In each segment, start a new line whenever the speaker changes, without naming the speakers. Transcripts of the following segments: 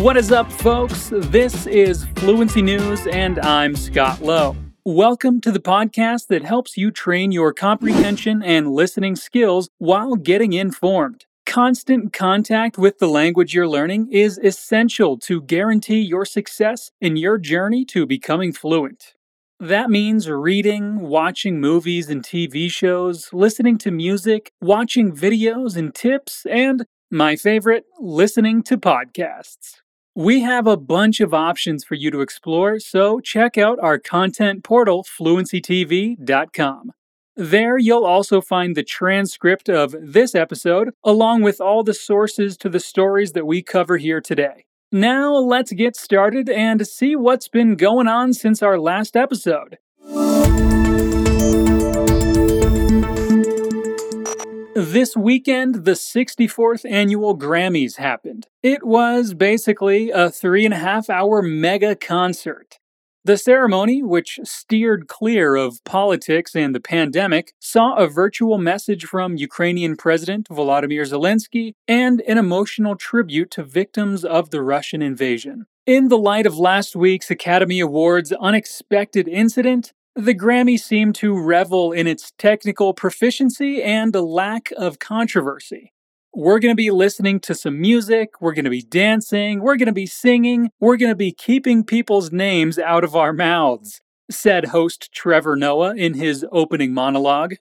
What is up, folks? This is Fluency News, and I'm Scott Lowe. Welcome to the podcast that helps you train your comprehension and listening skills while getting informed. Constant contact with the language you're learning is essential to guarantee your success in your journey to becoming fluent. That means reading, watching movies and TV shows, listening to music, watching videos and tips, and my favorite, listening to podcasts. We have a bunch of options for you to explore, so check out our content portal, fluencytv.com. There, you'll also find the transcript of this episode, along with all the sources to the stories that we cover here today. Now, let's get started and see what's been going on since our last episode. This weekend, the 64th annual Grammys happened. It was basically a three and a half hour mega concert. The ceremony, which steered clear of politics and the pandemic, saw a virtual message from Ukrainian President Volodymyr Zelensky and an emotional tribute to victims of the Russian invasion. In the light of last week's Academy Awards unexpected incident, the Grammy seemed to revel in its technical proficiency and a lack of controversy. We're going to be listening to some music. We're going to be dancing. We're going to be singing. We're going to be keeping people's names out of our mouths, said host Trevor Noah in his opening monologue.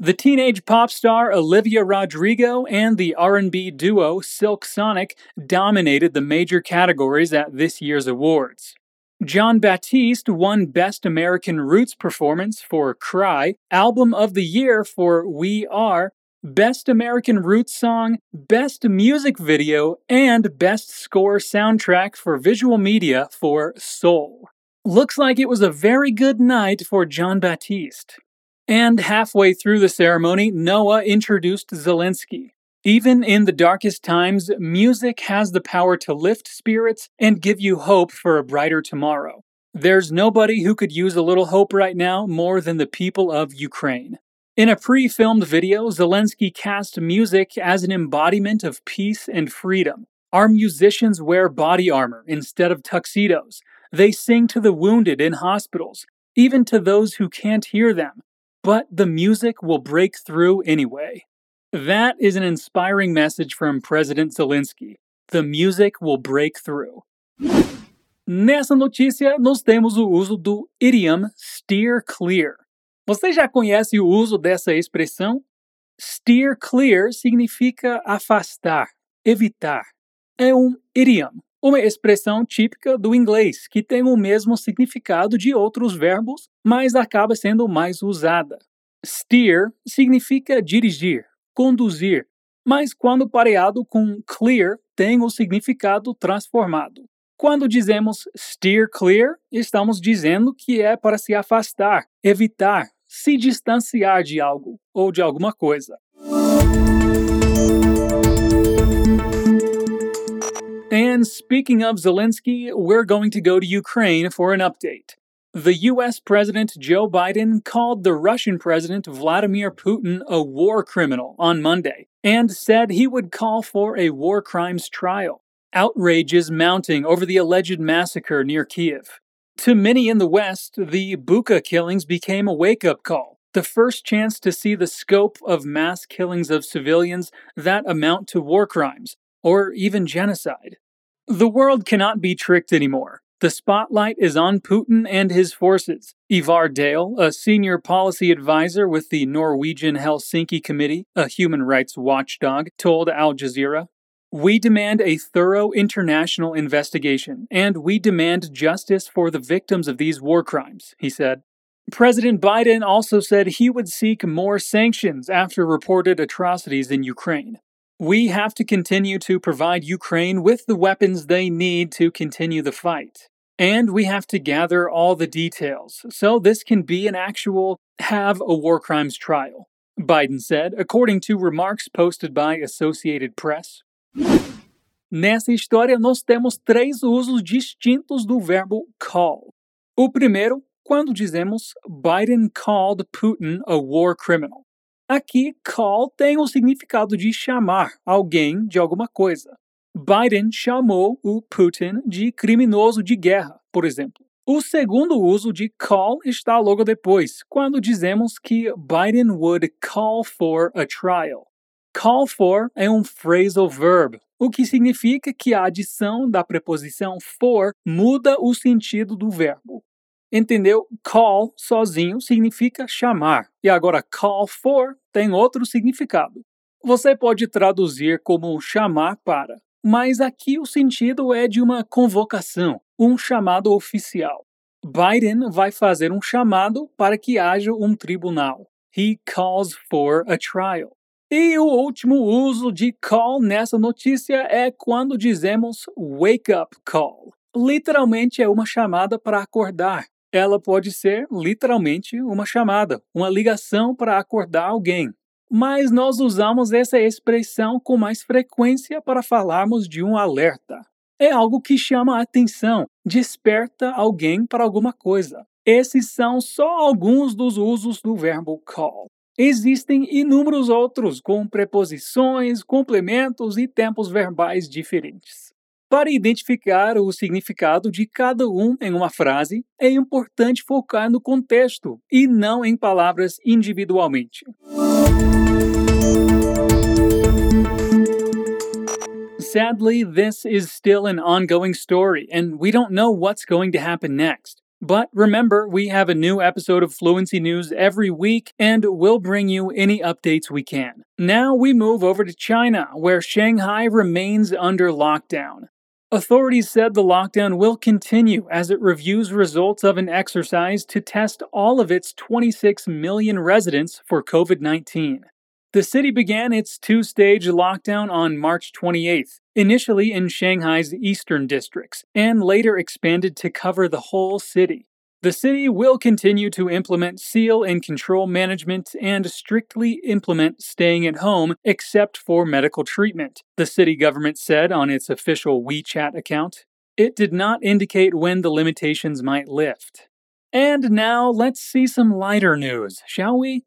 The teenage pop star Olivia Rodrigo and the R&B duo Silk Sonic dominated the major categories at this year's awards. Jon Batiste won Best American Roots Performance for Cry, Album of the Year for We Are, Best American Roots Song, Best Music Video, and Best Score Soundtrack for Visual Media for Soul. Looks like it was a very good night for Jon Batiste. And halfway through the ceremony, Noah introduced Zelensky. Even in the darkest times, music has the power to lift spirits and give you hope for a brighter tomorrow. There's nobody who could use a little hope right now more than the people of Ukraine. In a pre filmed video, Zelensky cast music as an embodiment of peace and freedom. Our musicians wear body armor instead of tuxedos. They sing to the wounded in hospitals, even to those who can't hear them. But the music will break through anyway. That is an inspiring message from President Zelensky. The music will break through. Nessa notícia, nós temos o uso do idiom steer clear. Você já conhece o uso dessa expressão? Steer clear significa afastar, evitar. É um idiom, uma expressão típica do inglês que tem o mesmo significado de outros verbos, mas acaba sendo mais usada. Steer significa dirigir, conduzir, mas quando pareado com clear tem o significado transformado. Quando dizemos steer clear, estamos dizendo que é para se afastar, evitar, se distanciar de algo ou de alguma coisa. And speaking of Zelensky, we're going to go to Ukraine for an update. The US President Joe Biden called the Russian President Vladimir Putin a war criminal on Monday and said he would call for a war crimes trial. Outrage is mounting over the alleged massacre near Kiev. To many in the West, the Bucha killings became a wake up call, the first chance to see the scope of mass killings of civilians that amount to war crimes, or even genocide. The world cannot be tricked anymore. The spotlight is on Putin and his forces. Ivar Dale, a senior policy advisor with the Norwegian Helsinki Committee, a human rights watchdog, told Al Jazeera we demand a thorough international investigation, and we demand justice for the victims of these war crimes, he said. President Biden also said he would seek more sanctions after reported atrocities in Ukraine. We have to continue to provide Ukraine with the weapons they need to continue the fight. And we have to gather all the details so this can be an actual have a war crimes trial, Biden said, according to remarks posted by Associated Press. Nessa história, nós temos três usos distintos do verbo call. O primeiro, quando dizemos Biden called Putin a war criminal. Aqui, call tem o significado de chamar alguém de alguma coisa. Biden chamou o Putin de criminoso de guerra, por exemplo. O segundo uso de call está logo depois, quando dizemos que Biden would call for a trial. Call for é um phrasal verb, o que significa que a adição da preposição for muda o sentido do verbo. Entendeu? Call sozinho significa chamar, e agora call for tem outro significado. Você pode traduzir como chamar para, mas aqui o sentido é de uma convocação, um chamado oficial. Biden vai fazer um chamado para que haja um tribunal. He calls for a trial. E o último uso de call nessa notícia é quando dizemos wake up call. Literalmente é uma chamada para acordar. Ela pode ser literalmente uma chamada, uma ligação para acordar alguém. Mas nós usamos essa expressão com mais frequência para falarmos de um alerta. É algo que chama a atenção, desperta alguém para alguma coisa. Esses são só alguns dos usos do verbo call. Existem inúmeros outros com preposições, complementos e tempos verbais diferentes. Para identificar o significado de cada um em uma frase, é importante focar no contexto e não em palavras individualmente. Sadly, this is still an ongoing story, and we don't know what's going to happen next. But remember, we have a new episode of Fluency News every week, and we'll bring you any updates we can. Now we move over to China, where Shanghai remains under lockdown. Authorities said the lockdown will continue as it reviews results of an exercise to test all of its 26 million residents for COVID 19. The city began its two stage lockdown on March 28th, initially in Shanghai's eastern districts, and later expanded to cover the whole city. The city will continue to implement seal and control management and strictly implement staying at home except for medical treatment, the city government said on its official WeChat account. It did not indicate when the limitations might lift. And now let's see some lighter news, shall we?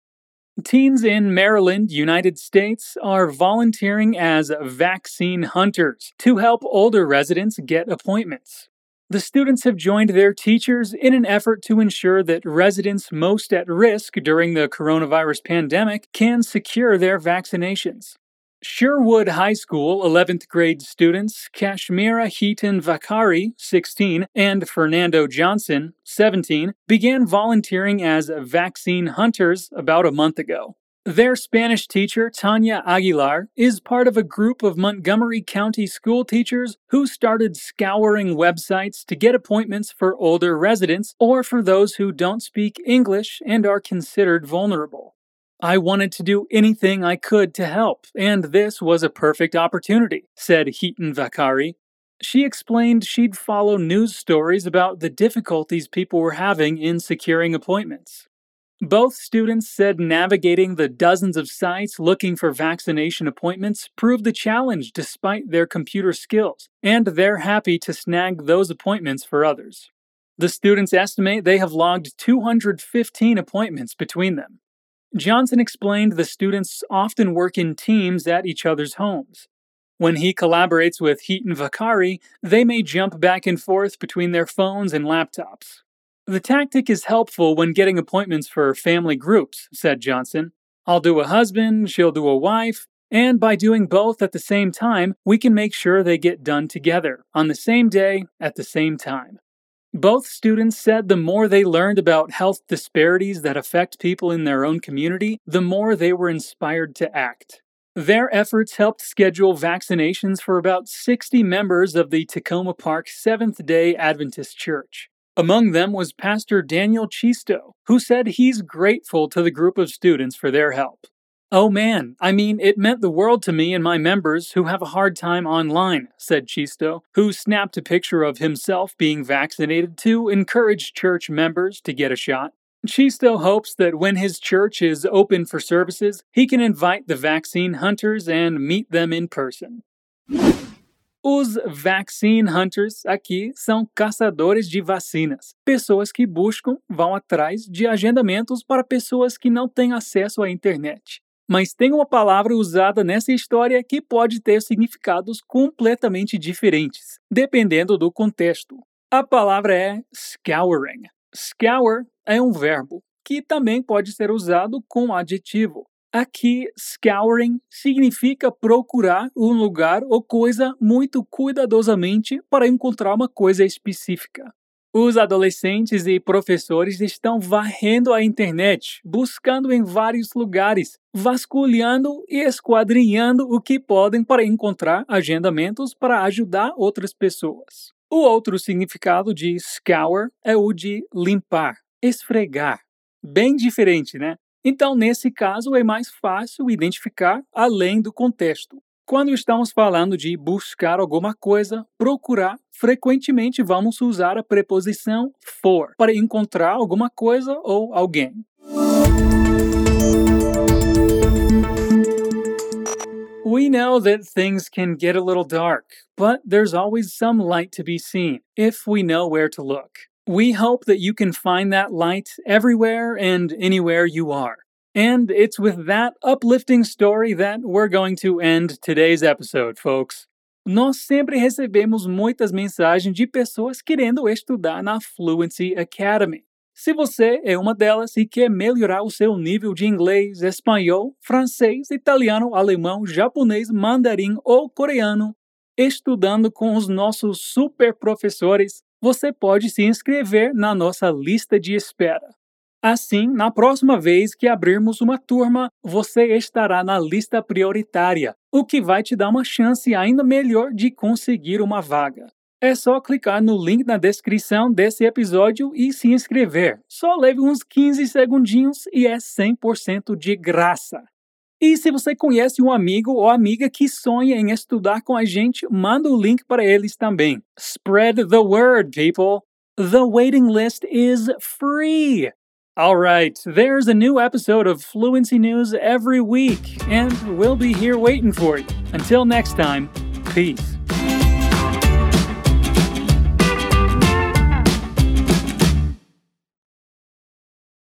Teens in Maryland, United States, are volunteering as vaccine hunters to help older residents get appointments. The students have joined their teachers in an effort to ensure that residents most at risk during the coronavirus pandemic can secure their vaccinations. Sherwood High School 11th grade students Kashmira Heaton Vakari, 16, and Fernando Johnson, 17, began volunteering as vaccine hunters about a month ago. Their Spanish teacher, Tanya Aguilar, is part of a group of Montgomery County school teachers who started scouring websites to get appointments for older residents or for those who don't speak English and are considered vulnerable. I wanted to do anything I could to help, and this was a perfect opportunity, said Heaton Vakari. She explained she'd follow news stories about the difficulties people were having in securing appointments. Both students said navigating the dozens of sites looking for vaccination appointments proved a challenge despite their computer skills, and they're happy to snag those appointments for others. The students estimate they have logged 215 appointments between them. Johnson explained the students often work in teams at each other's homes. When he collaborates with Heaton Vakari, they may jump back and forth between their phones and laptops. The tactic is helpful when getting appointments for family groups, said Johnson. I'll do a husband, she'll do a wife, and by doing both at the same time, we can make sure they get done together, on the same day, at the same time. Both students said the more they learned about health disparities that affect people in their own community, the more they were inspired to act. Their efforts helped schedule vaccinations for about 60 members of the Takoma Park Seventh day Adventist Church. Among them was Pastor Daniel Chisto, who said he's grateful to the group of students for their help. Oh man, I mean, it meant the world to me and my members who have a hard time online, said Chisto, who snapped a picture of himself being vaccinated to encourage church members to get a shot. Chisto hopes that when his church is open for services, he can invite the vaccine hunters and meet them in person. Os vaccine hunters aqui são caçadores de vacinas, pessoas que buscam, vão atrás de agendamentos para pessoas que não têm acesso à internet. Mas tem uma palavra usada nessa história que pode ter significados completamente diferentes, dependendo do contexto. A palavra é scouring. Scour é um verbo que também pode ser usado com adjetivo. Aqui, scouring significa procurar um lugar ou coisa muito cuidadosamente para encontrar uma coisa específica. Os adolescentes e professores estão varrendo a internet, buscando em vários lugares, vasculhando e esquadrinhando o que podem para encontrar agendamentos para ajudar outras pessoas. O outro significado de scour é o de limpar, esfregar. Bem diferente, né? Então, nesse caso, é mais fácil identificar além do contexto. Quando estamos falando de buscar alguma coisa, procurar, frequentemente vamos usar a preposição for para encontrar alguma coisa ou alguém. We know that things can get a little dark, but there's always some light to be seen if we know where to look. We hope that you can find that light everywhere and anywhere you are. And it's with that uplifting story that we're going to end today's episode, folks. Nós sempre recebemos muitas mensagens de pessoas querendo estudar na Fluency Academy. Se você é uma delas e quer melhorar o seu nível de inglês, espanhol, francês, italiano, alemão, japonês, mandarim ou coreano, estudando com os nossos super professores, você pode se inscrever na nossa lista de espera. Assim, na próxima vez que abrirmos uma turma, você estará na lista prioritária, o que vai te dar uma chance ainda melhor de conseguir uma vaga. É só clicar no link na descrição desse episódio e se inscrever. Só leve uns 15 segundinhos e é 100% de graça. E se você conhece um amigo ou amiga que sonha em estudar com a gente, manda o link para eles também. Spread the word, people! The waiting list is free! All right, there's a new episode of Fluency News every week, and we'll be here waiting for you. Until next time, peace.